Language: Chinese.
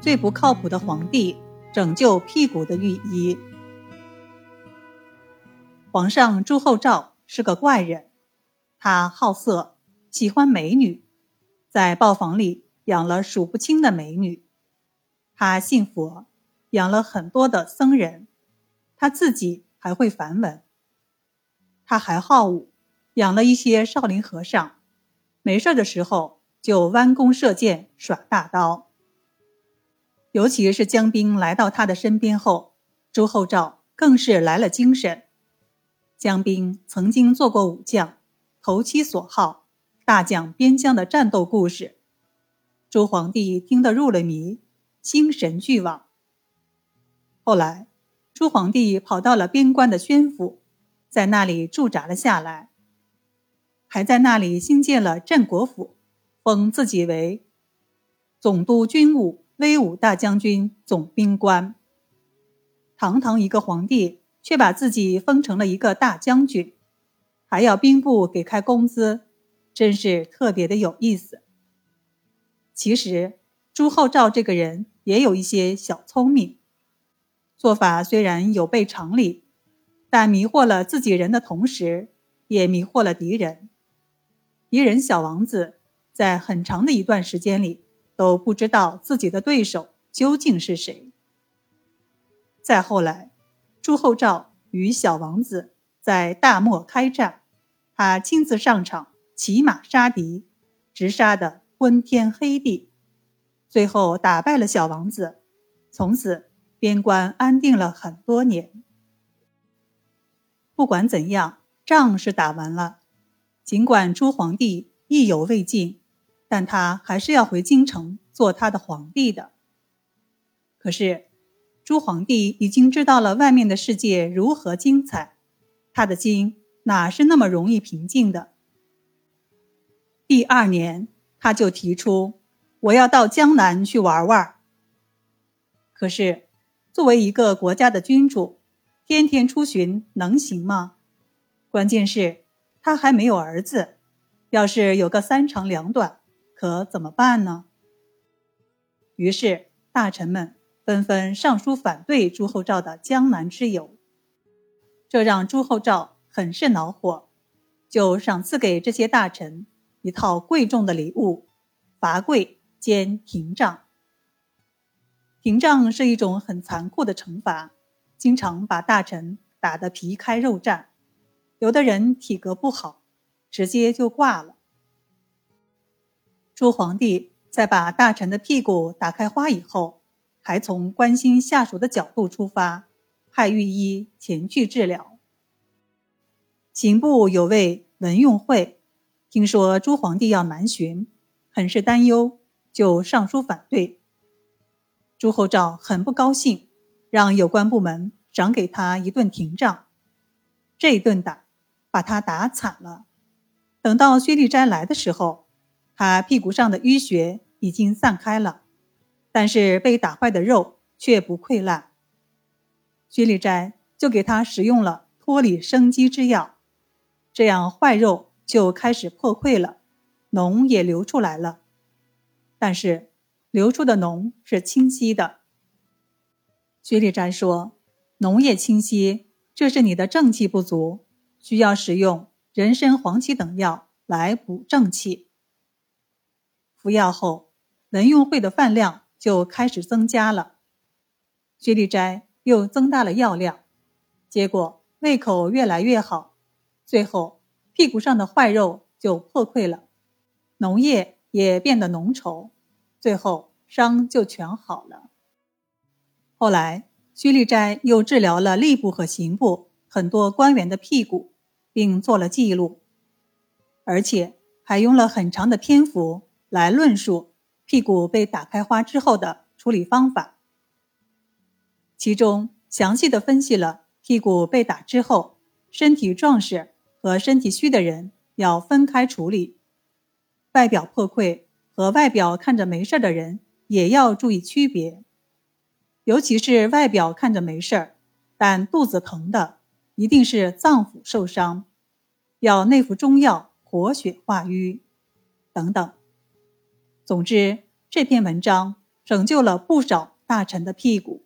最不靠谱的皇帝拯救屁股的御医。皇上朱厚照是个怪人，他好色，喜欢美女，在豹房里养了数不清的美女。他信佛，养了很多的僧人，他自己还会梵文。他还好武，养了一些少林和尚，没事的时候就弯弓射箭，耍大刀。尤其是江兵来到他的身边后，朱厚照更是来了精神。江兵曾经做过武将，投其所好，大讲边疆的战斗故事。朱皇帝听得入了迷，心神俱往。后来，朱皇帝跑到了边关的宣府。在那里驻扎了下来，还在那里新建了镇国府，封自己为总督军务、威武大将军、总兵官。堂堂一个皇帝，却把自己封成了一个大将军，还要兵部给开工资，真是特别的有意思。其实朱厚照这个人也有一些小聪明，做法虽然有悖常理。但迷惑了自己人的同时，也迷惑了敌人。敌人小王子在很长的一段时间里都不知道自己的对手究竟是谁。再后来，朱厚照与小王子在大漠开战，他亲自上场，骑马杀敌，直杀的昏天黑地，最后打败了小王子，从此边关安定了很多年。不管怎样，仗是打完了。尽管朱皇帝意犹未尽，但他还是要回京城做他的皇帝的。可是，朱皇帝已经知道了外面的世界如何精彩，他的心哪是那么容易平静的？第二年，他就提出我要到江南去玩玩。可是，作为一个国家的君主。天天出巡能行吗？关键是，他还没有儿子，要是有个三长两短，可怎么办呢？于是大臣们纷纷上书反对朱厚照的江南之游，这让朱厚照很是恼火，就赏赐给这些大臣一套贵重的礼物——罚跪兼廷杖。廷杖是一种很残酷的惩罚。经常把大臣打得皮开肉绽，有的人体格不好，直接就挂了。朱皇帝在把大臣的屁股打开花以后，还从关心下属的角度出发，派御医前去治疗。刑部有位文用会，听说朱皇帝要南巡，很是担忧，就上书反对。朱厚照很不高兴。让有关部门赏给他一顿廷杖，这一顿打，把他打惨了。等到薛立斋来的时候，他屁股上的淤血已经散开了，但是被打坏的肉却不溃烂。薛立斋就给他使用了脱离生机之药，这样坏肉就开始破溃了，脓也流出来了，但是流出的脓是清晰的。薛立斋说：“脓液清晰，这是你的正气不足，需要使用人参、黄芪等药来补正气。”服药后，文用会的饭量就开始增加了。薛立斋又增大了药量，结果胃口越来越好，最后屁股上的坏肉就破溃了，脓液也变得浓稠，最后伤就全好了。后来，薛立斋又治疗了吏部和刑部很多官员的屁股，并做了记录，而且还用了很长的篇幅来论述屁股被打开花之后的处理方法。其中详细的分析了屁股被打之后，身体壮实和身体虚的人要分开处理，外表破溃和外表看着没事的人也要注意区别。尤其是外表看着没事儿，但肚子疼的，一定是脏腑受伤，要内服中药活血化瘀，等等。总之，这篇文章拯救了不少大臣的屁股。